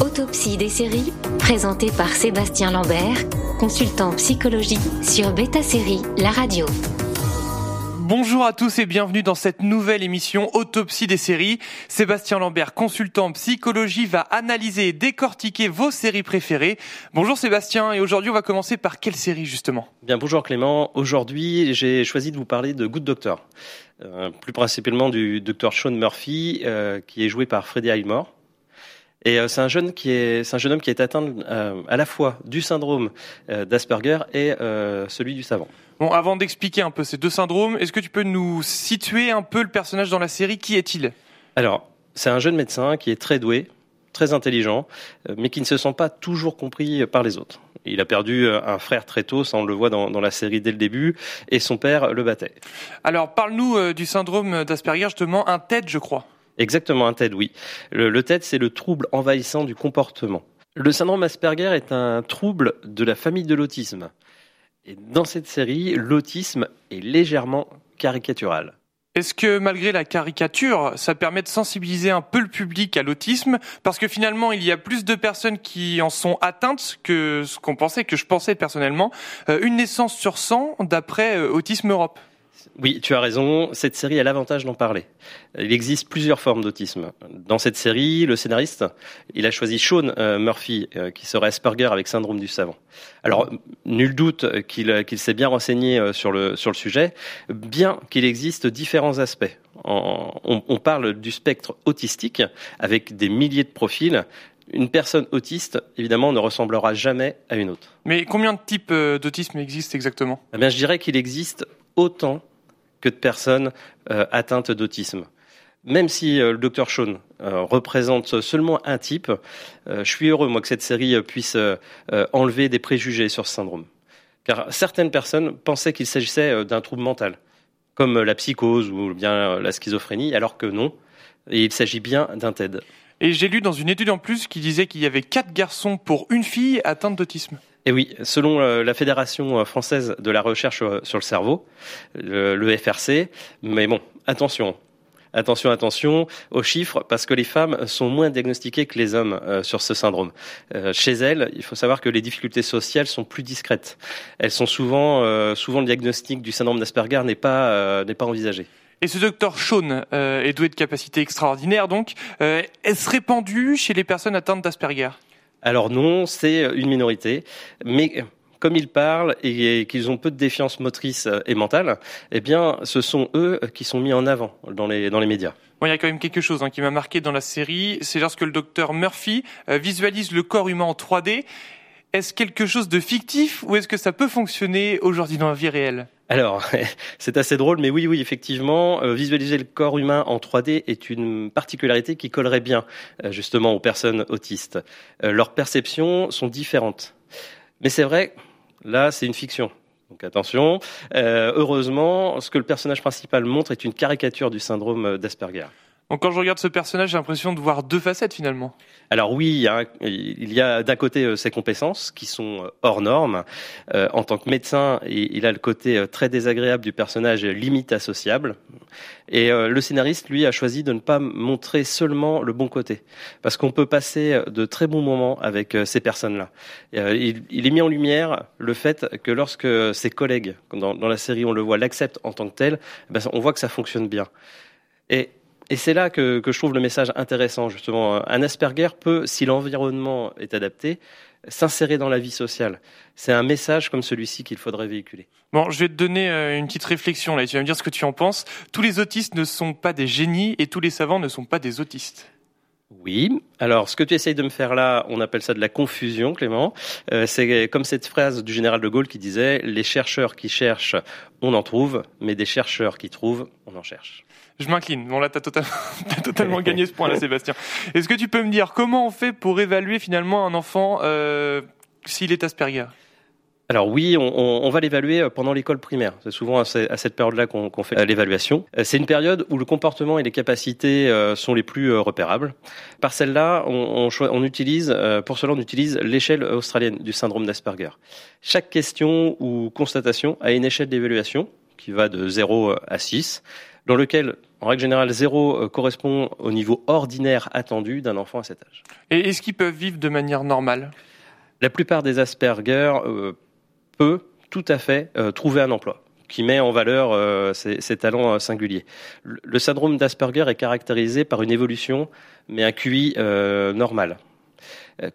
Autopsie des séries, présenté par Sébastien Lambert, consultant psychologie sur Beta Série, la radio. Bonjour à tous et bienvenue dans cette nouvelle émission Autopsie des séries. Sébastien Lambert, consultant en psychologie, va analyser et décortiquer vos séries préférées. Bonjour Sébastien, et aujourd'hui on va commencer par quelle série justement? Bien, bonjour Clément. Aujourd'hui, j'ai choisi de vous parler de Good Doctor. Euh, plus principalement du docteur Sean Murphy, euh, qui est joué par Freddie Highmore. Et euh, c'est un jeune qui est, c'est un jeune homme qui est atteint euh, à la fois du syndrome euh, d'Asperger et celui du savant. Bon, avant d'expliquer un peu ces deux syndromes, est-ce que tu peux nous situer un peu le personnage dans la série? Qui est-il? Alors, c'est un jeune médecin qui est très doué, très intelligent, mais qui ne se sent pas toujours compris par les autres. Il a perdu un frère très tôt, ça on le voit dans, dans la série dès le début, et son père le battait. Alors, parle-nous du syndrome d'Asperger, justement, un TED, je crois. Exactement, un TED, oui. Le, le TED, c'est le trouble envahissant du comportement. Le syndrome Asperger est un trouble de la famille de l'autisme. Et dans cette série, l'autisme est légèrement caricatural. Est-ce que malgré la caricature, ça permet de sensibiliser un peu le public à l'autisme? Parce que finalement, il y a plus de personnes qui en sont atteintes que ce qu'on pensait, que je pensais personnellement. Euh, une naissance sur 100 d'après euh, Autisme Europe. Oui, tu as raison. Cette série a l'avantage d'en parler. Il existe plusieurs formes d'autisme. Dans cette série, le scénariste, a choisi Sean euh, Murphy, euh, qui serait Asperger avec syndrome du savant. Alors, nul doute qu'il qu'il s'est bien renseigné euh, sur le, sujet, bien qu'il existe différents aspects. On parle du spectre autistique, avec des milliers de profils, une personne autiste, évidemment, ne ressemblera jamais à une autre. Mais combien de types d'autisme existent exactement? Eh bien, Je dirais qu'il existe autant que de personnes euh, atteintes d'autisme. Même si euh, le docteur Sean euh, représente seulement un type, je suis heureux moi que cette série puisse enlever des préjugés sur ce syndrome. Car certaines personnes pensaient qu'il s'agissait d'un trouble mental, comme la psychose ou bien la schizophrénie, alors que non, et il s'agit bien d'un TED. Et j'ai lu dans une étude en plus qui disait qu'il y avait quatre garçons pour une fille atteinte d'autisme. Et oui, selon euh, la Fédération euh, française de la recherche euh, sur le cerveau, le FRC, mais bon, attention, Attention, attention aux chiffres, parce que les femmes sont moins diagnostiquées que les hommes sur ce syndrome. chez elles, il faut savoir que les difficultés sociales sont plus discrètes. Elles sont souvent, souvent le diagnostic du syndrome d'Asperger n'est pas, n'est pas envisagé. Et ce docteur Sean est doué de capacités extraordinaires, donc est-ce répandu chez les personnes atteintes d'Asperger? Alors non, c'est une minorité, mais comme ils parlent et qu'ils ont peu de défiance motrice et mentale, eh bien, ce sont eux qui sont mis en avant dans les, dans les médias. Bon, il y a quand même quelque chose hein, qui m'a marqué dans la série, c'est lorsque le docteur Murphy euh, visualise le corps humain en 3D. Est-ce quelque chose de fictif ou est-ce que ça peut fonctionner aujourd'hui dans la vie réelle? Alors, c'est assez drôle, mais oui, oui, effectivement, euh, visualiser le corps humain en 3D est une particularité qui collerait bien euh, justement aux personnes autistes. Euh, leurs perceptions sont différentes. Mais c'est vrai, là, c'est une fiction. Donc attention. heureusement, ce que le personnage principal montre est une caricature du syndrome d'Asperger. Donc quand je regarde ce personnage, j'ai l'impression de voir deux facettes finalement. Alors oui, il y a, d'un côté euh, ses compétences qui sont euh, hors normes. Euh, en tant que médecin, il a le côté très désagréable du personnage, limite associable. Et le scénariste, lui, a choisi de ne pas montrer seulement le bon côté, parce qu'on peut passer de très bons moments avec ces personnes-là. Il, il, est mis en lumière le fait que lorsque ses collègues, dans, dans la série, on le voit, l'acceptent en tant que tel, eh ben, on voit que ça fonctionne bien. Et et c'est là que, que, je trouve le message intéressant, justement. Un Asperger peut, si l'environnement est adapté, s'insérer dans la vie sociale. C'est un message comme celui-ci qu'il faudrait véhiculer. Bon, je vais te donner euh, une petite réflexion là, et tu vas me dire ce que tu en penses. Tous les autistes ne sont pas des génies et tous les savants ne sont pas des autistes. Oui. Alors, ce que tu essayes de me faire là, on appelle ça de la confusion, Clément. Euh, c'est comme cette phrase du général de Gaulle qui disait "Les chercheurs qui cherchent, on en trouve, mais des chercheurs qui trouvent, on en cherche." Je m'incline. Bon là, t'as totalement, as totalement gagné ce point là, Sébastien. Est-ce que tu peux me dire comment on fait pour évaluer finalement un enfant euh, s'il est Asperger? Alors oui, on, va l'évaluer euh, pendant l'école primaire. C'est souvent à cette période-là qu'on fait euh, l'évaluation. C'est une période où le comportement et les capacités sont les plus repérables. Par celle-là, on, on, utilise, pour cela, on utilise l'échelle australienne du syndrome d'Asperger. Chaque question ou constatation a une échelle d'évaluation qui va de 0 à 6 dans lequel En règle générale, 0 correspond au niveau ordinaire attendu d'un enfant à cet âge. Et est-ce qu'ils peuvent vivre de manière normale? La plupart des Asperger peuvent tout à fait trouver un emploi qui met en valeur euh, ses, talents euh, singuliers. Le, syndrome d'Asperger est caractérisé par une évolution, mais un QI euh, normal.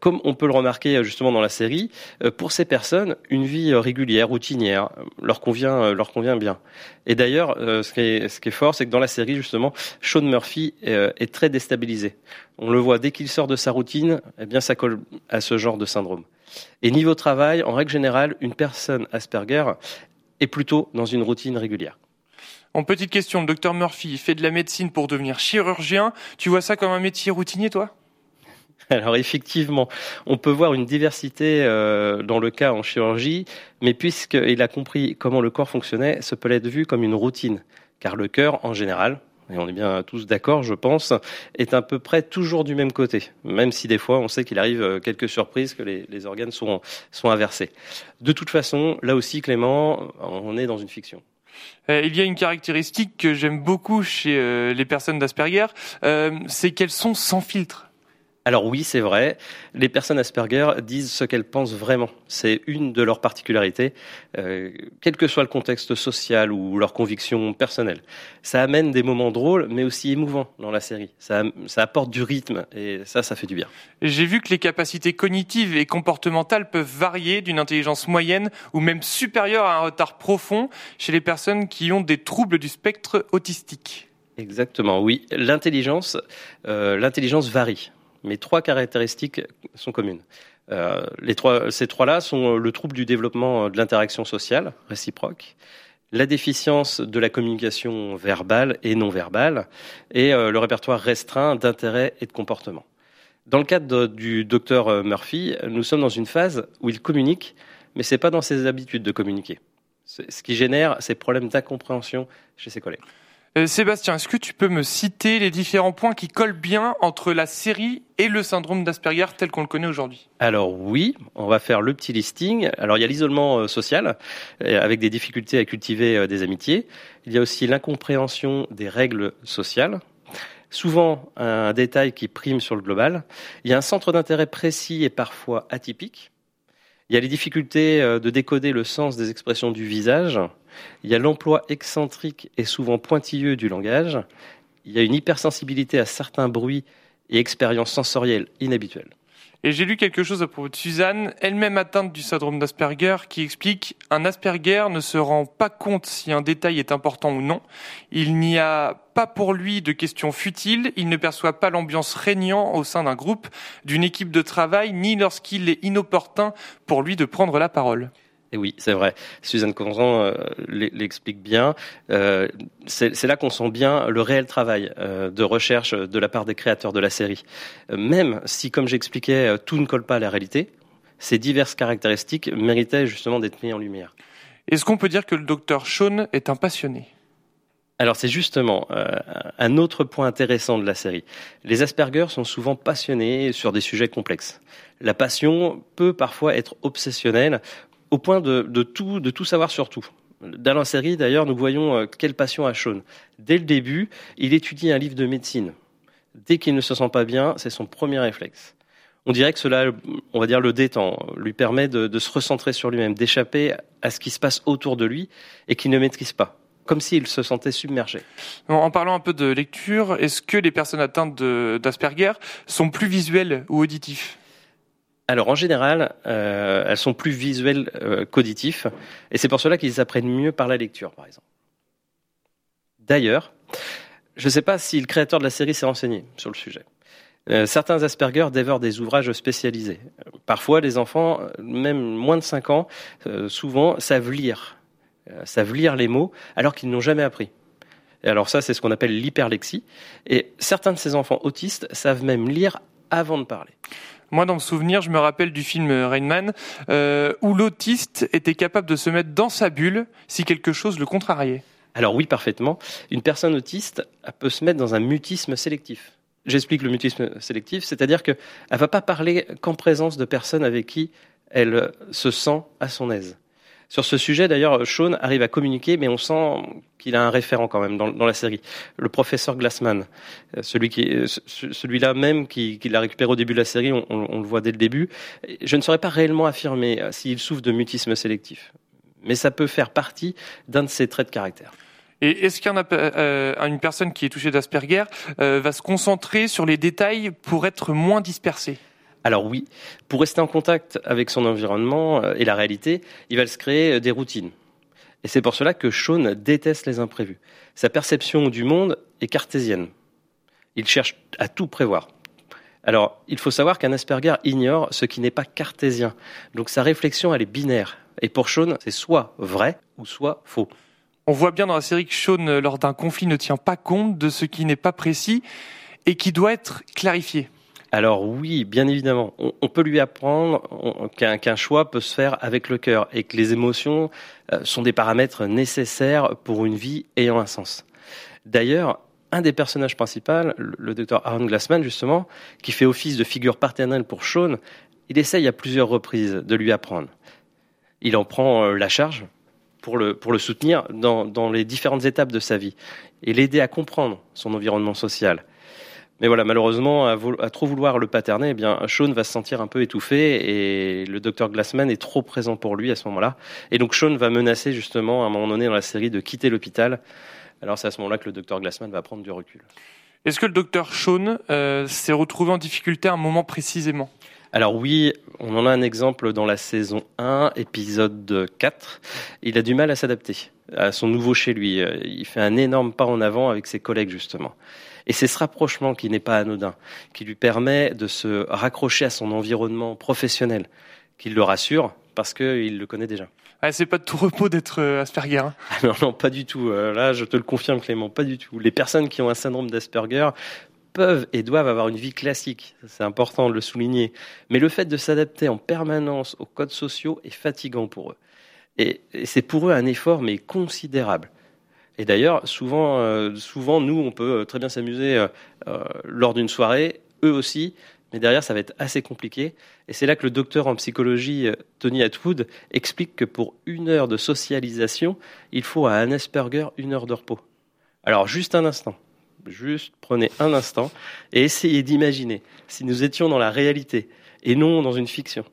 Comme on peut le remarquer justement dans la série, pour ces personnes, une vie régulière, routinière, leur convient, leur convient bien. Et d'ailleurs, ce, ce qui est fort, c'est que dans la série, justement, Sean Murphy est très déstabilisé. On le voit dès qu'il sort de sa routine, eh bien, ça colle à ce genre de syndrome. Et niveau travail, en règle générale, une personne Asperger et plutôt dans une routine régulière. En petite question, le docteur Murphy fait de la médecine pour devenir chirurgien. Tu vois ça comme un métier routinier, toi? Alors effectivement, on peut voir une diversité euh, dans le cas en chirurgie, mais puisqu'il a compris comment le corps fonctionnait, ce peut être vu comme une routine, car le cœur, en général, et on est bien tous d'accord, je pense, est à peu près toujours du même côté, même si des fois on sait qu'il arrive euh, quelques surprises, que les, organes sont, inversés. De toute façon, là aussi, Clément, on est dans une fiction. Euh, il y a une caractéristique que j'aime beaucoup chez euh, les personnes d'Asperger, c'est qu'elles sont sans filtre. Alors oui, c'est vrai. Les personnes Asperger disent ce qu'elles pensent vraiment. C'est une de leurs particularités, euh, quel que soit le contexte social ou leurs convictions personnelles. Ça amène des moments drôles, mais aussi émouvants dans la série. Ça, ça apporte du rythme et ça, ça fait du bien. J'ai vu que les capacités cognitives et comportementales peuvent varier d'une intelligence moyenne ou même supérieure à un retard profond chez les personnes qui ont des troubles du spectre autistique. Exactement, oui. L'intelligence, euh, l'intelligence varie mais trois caractéristiques sont communes. Euh, ces trois-là sont le trouble du développement de l'interaction sociale réciproque, la déficience de la communication verbale et non verbale, et euh, le répertoire restreint d'intérêt et de comportement. Dans le cadre du docteur Murphy, nous sommes dans une phase où il communique, mais c'est pas dans ses habitudes de communiquer. Ce qui génère ces problèmes d'incompréhension chez ses collègues. Euh, Sébastien, est-ce que tu peux me citer les différents points qui collent bien entre la série et le syndrome d'Asperger tel qu'on le connaît aujourd'hui? Alors oui, on va faire le petit listing. Alors il y a l'isolement euh, social, euh, avec des difficultés à cultiver des amitiés. Il y a aussi l'incompréhension des règles sociales. Souvent un détail qui prime sur le global. Il y a un centre d'intérêt précis et parfois atypique. Il y a les difficultés de décoder le sens des expressions du visage. Il y a l'emploi excentrique et souvent pointilleux du langage. Il y a une hypersensibilité à certains bruits et expériences sensorielles inhabituelles. Et j'ai lu quelque chose à propos de Suzanne, elle-même atteinte du syndrome d'Asperger, qui explique un Asperger ne se rend pas compte si un détail est important ou non. Il n'y a pas pour lui de questions futiles, il ne perçoit pas l'ambiance régnant au sein d'un groupe, d'une équipe de travail, ni lorsqu'il est inopportun pour lui de prendre la parole. Et oui, c'est vrai. Suzanne Conran euh, l'explique bien. Euh, c'est là qu'on sent bien le réel travail euh, de recherche de la part des créateurs de la série. même si, comme j'expliquais, tout ne colle pas à la réalité, ces diverses caractéristiques méritaient justement d'être mises en lumière. Est-ce qu'on peut dire que le docteur Sean est un passionné? Alors c'est justement un autre point intéressant de la série. Les Asperger sont souvent passionnés sur des sujets complexes. La passion peut parfois être obsessionnelle au point de, tout, savoir sur tout. Dans la série, d'ailleurs, nous voyons euh, quelle passion a Sean. Dès le début, il étudie un livre de médecine. Dès qu'il ne se sent pas bien, c'est son premier réflexe. On dirait que cela, on va dire, le détend, lui permet de, se recentrer sur lui-même, d'échapper à ce qui se passe autour de lui et qu'il ne maîtrise pas comme s'il se sentait submergé. En parlant un peu de lecture, est-ce que les personnes atteintes d'Asperger sont plus visuelles ou auditifs alors en général, euh, elles sont plus visuelles euh, qu'auditifs, et c'est pour cela qu'ils apprennent mieux par la lecture, par exemple. D'ailleurs, je ne sais pas si le créateur de la série s'est renseigné sur le sujet. Euh, certains Asperger dévorent des ouvrages spécialisés. Parfois, les enfants, même moins de 5 ans, souvent savent lire, savent lire les mots alors qu'ils n'ont jamais appris. Et alors ça, c'est ce qu'on appelle l'hyperlexie. Et certains de ces enfants autistes savent même lire avant de parler. Moi, dans le souvenir, je me rappelle du film Rain euh, où l'autiste était capable de se mettre dans sa bulle si quelque chose le contrariait. Alors oui, parfaitement. Une personne autiste peut se mettre dans un mutisme sélectif. J'explique le mutisme sélectif, c'est-à-dire qu'elle ne va pas parler qu'en présence de personnes avec qui elle se sent à son aise. Sur ce sujet, d'ailleurs, Sean arrive à communiquer, mais on sent qu'il a un référent quand même dans, la série, le professeur Glassman, euh, euh, celui-là même qui, l'a récupéré au début de la série, on, le voit dès le début. Je ne saurais pas réellement affirmer euh, s'il souffre de mutisme sélectif, mais ça peut faire partie d'un de ses traits de caractère. Et est-ce qu'une personne qui est touchée d'Asperger va se concentrer sur les détails pour être moins dispersée? Alors oui, pour rester en contact avec son environnement euh, et la réalité, il va se créer des routines. Et c'est pour cela que Sean déteste les imprévus. Sa perception du monde est cartésienne. Il cherche à tout prévoir. Alors, il faut savoir qu'un Asperger ignore ce qui n'est pas cartésien. Donc sa réflexion, elle est binaire. Et pour Sean, c'est soit vrai ou soit faux. On voit bien dans la série que Sean, euh, lors d'un conflit, ne tient pas compte de ce qui n'est pas précis et qui doit être clarifié. Alors oui, bien évidemment, on, peut lui apprendre qu'un choix peut se faire avec le cœur et que les émotions euh, sont des paramètres nécessaires pour une vie ayant un sens. D'ailleurs, un des personnages principaux, le docteur Aaron Glassman justement, qui fait office de figure paternelle pour Sean, il essaye à plusieurs reprises de lui apprendre. Il en prend euh, la charge pour le, pour le soutenir dans, dans les différentes étapes de sa vie et l'aider à comprendre son environnement social. Mais voilà, malheureusement, à, trop vouloir le paterner, eh bien, Sean va se sentir un peu étouffé et le docteur Glassman est trop présent pour lui à ce moment-là. Et donc Sean va menacer justement à un moment donné dans la série de quitter l'hôpital. Alors c'est à ce moment-là que le docteur Glassman va prendre du recul. Est-ce que le docteur Sean euh, s'est retrouvé en difficulté à un moment précisément? Alors oui, on en a un exemple dans la saison 1, épisode 4. Il a du mal à s'adapter à son nouveau chez lui. Il fait un énorme pas en avant avec ses collègues justement. Et c'est ce rapprochement qui n'est pas anodin, qui lui permet de se raccrocher à son environnement professionnel, qui le rassure parce qu'il le connaît déjà. Ah, c'est pas de tout repos d'être euh, Asperger. Hein. Ah non, non, pas du tout. Euh, là, je te le confirme, Clément, pas du tout. Les personnes qui ont un syndrome d'Asperger peuvent et doivent avoir une vie classique, c'est important de le souligner, mais le fait de s'adapter en permanence aux codes sociaux est fatigant pour eux. Et, c'est pour eux un effort, mais considérable. Et d'ailleurs, souvent, euh, souvent, nous, on peut euh, très bien s'amuser euh, lors d'une soirée, eux aussi, mais derrière, ça va être assez compliqué. Et c'est là que le docteur en psychologie, Tony Atwood, explique que pour une heure de socialisation, il faut à un Asperger une heure de repos. Alors, juste un instant. Juste prenez un instant et essayez d'imaginer si nous étions dans la réalité et non dans une fiction.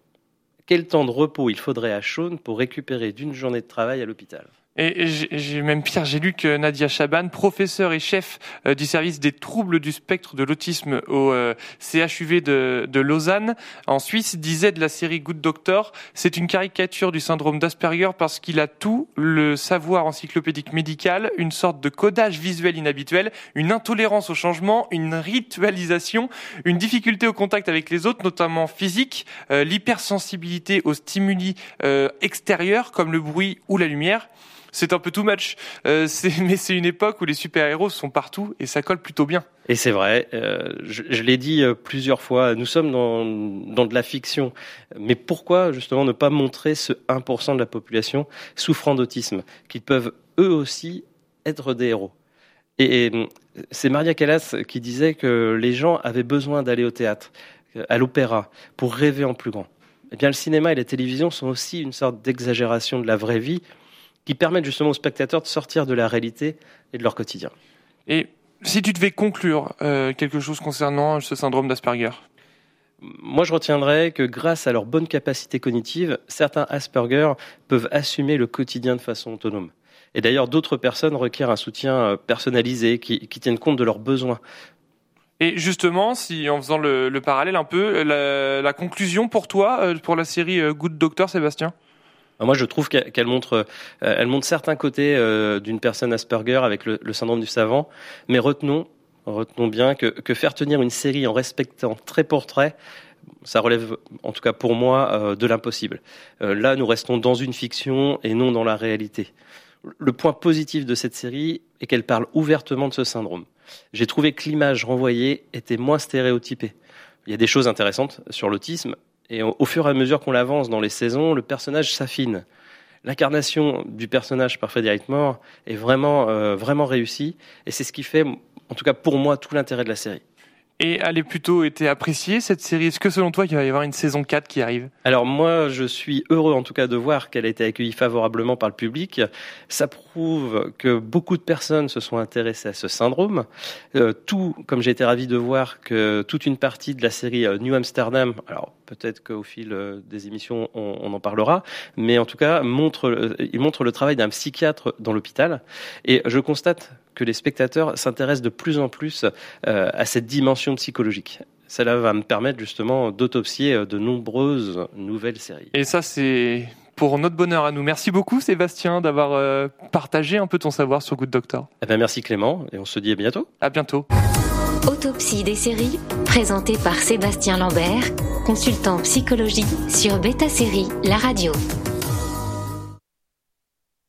Quel temps de repos il faudrait à Sean pour récupérer d'une journée de travail à l'hôpital? Et j'ai même pire, j'ai lu que Nadia Chaban, professeure et chef euh, du service des troubles du spectre de l'autisme au euh, CHUV de, de, Lausanne, en Suisse, disait de la série Good Doctor, c'est une caricature du syndrome d'Asperger parce qu'il a tout, le savoir encyclopédique médical, une sorte de codage visuel inhabituel, une intolérance au changement, une ritualisation, une difficulté au contact avec les autres, notamment physique, euh, l'hypersensibilité aux stimuli extérieurs comme le bruit ou la lumière c'est un peu too much. Euh, mais c'est une époque où les super-héros sont partout et ça colle plutôt bien. Et c'est vrai, euh, je, l'ai dit euh, plusieurs fois, nous sommes dans, dans de la fiction. Mais pourquoi justement ne pas montrer ce 1% de la population souffrant d'autisme, qu'ils peuvent eux aussi être des héros? Et, c'est Maria Callas qui disait que les gens avaient besoin d'aller au théâtre, à l'opéra, pour rêver en plus grand. Eh bien, le cinéma et la télévision sont aussi une sorte d'exagération de la vraie vie qui permettent justement aux spectateurs de sortir de la réalité et de leur quotidien. Et si tu devais conclure euh, quelque chose concernant ce syndrome d'Asperger? Moi, je retiendrai que grâce à leur bonne capacité cognitive, certains Asperger peuvent assumer le quotidien de façon autonome. Et d'ailleurs, d'autres personnes requièrent un soutien euh, personnalisé qui, qui tienne compte de leurs besoins. Et justement, si en faisant le, le parallèle un peu, la, la, conclusion pour toi, euh, pour la série Good Doctor, Sébastien? Moi, je trouve qu'elle montre, euh, elle montre certains côtés euh, d'une personne Asperger avec le, syndrome du savant, mais retenons, retenons bien que, que, faire tenir une série en respectant très portrait, ça relève, en tout cas pour moi, euh, de l'impossible. là, nous restons dans une fiction et non dans la réalité. Le point positif de cette série est qu'elle parle ouvertement de ce syndrome. J'ai trouvé que l'image renvoyée était moins stéréotypée. Il y a des choses intéressantes sur l'autisme, et au, fur et à mesure qu'on l'avance dans les saisons, le personnage s'affine. L'incarnation du personnage par Frédéric Moore est vraiment, euh, vraiment réussie. Et c'est ce qui fait, en tout cas pour moi, tout l'intérêt de la série. Et elle a plutôt été appréciée cette série. Est-ce que selon toi il va y avoir une saison 4 qui arrive? Alors moi je suis heureux en tout cas de voir qu'elle a été accueillie favorablement par le public. Ça prouve que beaucoup de personnes se sont intéressées à ce syndrome. Euh, tout, comme j'ai été ravi de voir que toute une partie de la série euh, New Amsterdam, alors peut-être qu'au fil euh, des émissions on, on, en parlera, mais en tout cas montre, il montre le travail d'un psychiatre dans l'hôpital. Et je constate que les spectateurs s'intéressent de plus en plus euh, à cette dimension psychologique. Cela va me permettre justement d'autopsier euh, de nombreuses nouvelles séries. Et ça, c'est pour notre bonheur à nous. Merci beaucoup Sébastien d'avoir euh, partagé un peu ton savoir sur Good Doctor. Eh ben merci Clément et on se dit à bientôt. À bientôt. Autopsie des séries, présentée par Sébastien Lambert, consultant psychologie sur Beta Série, la radio.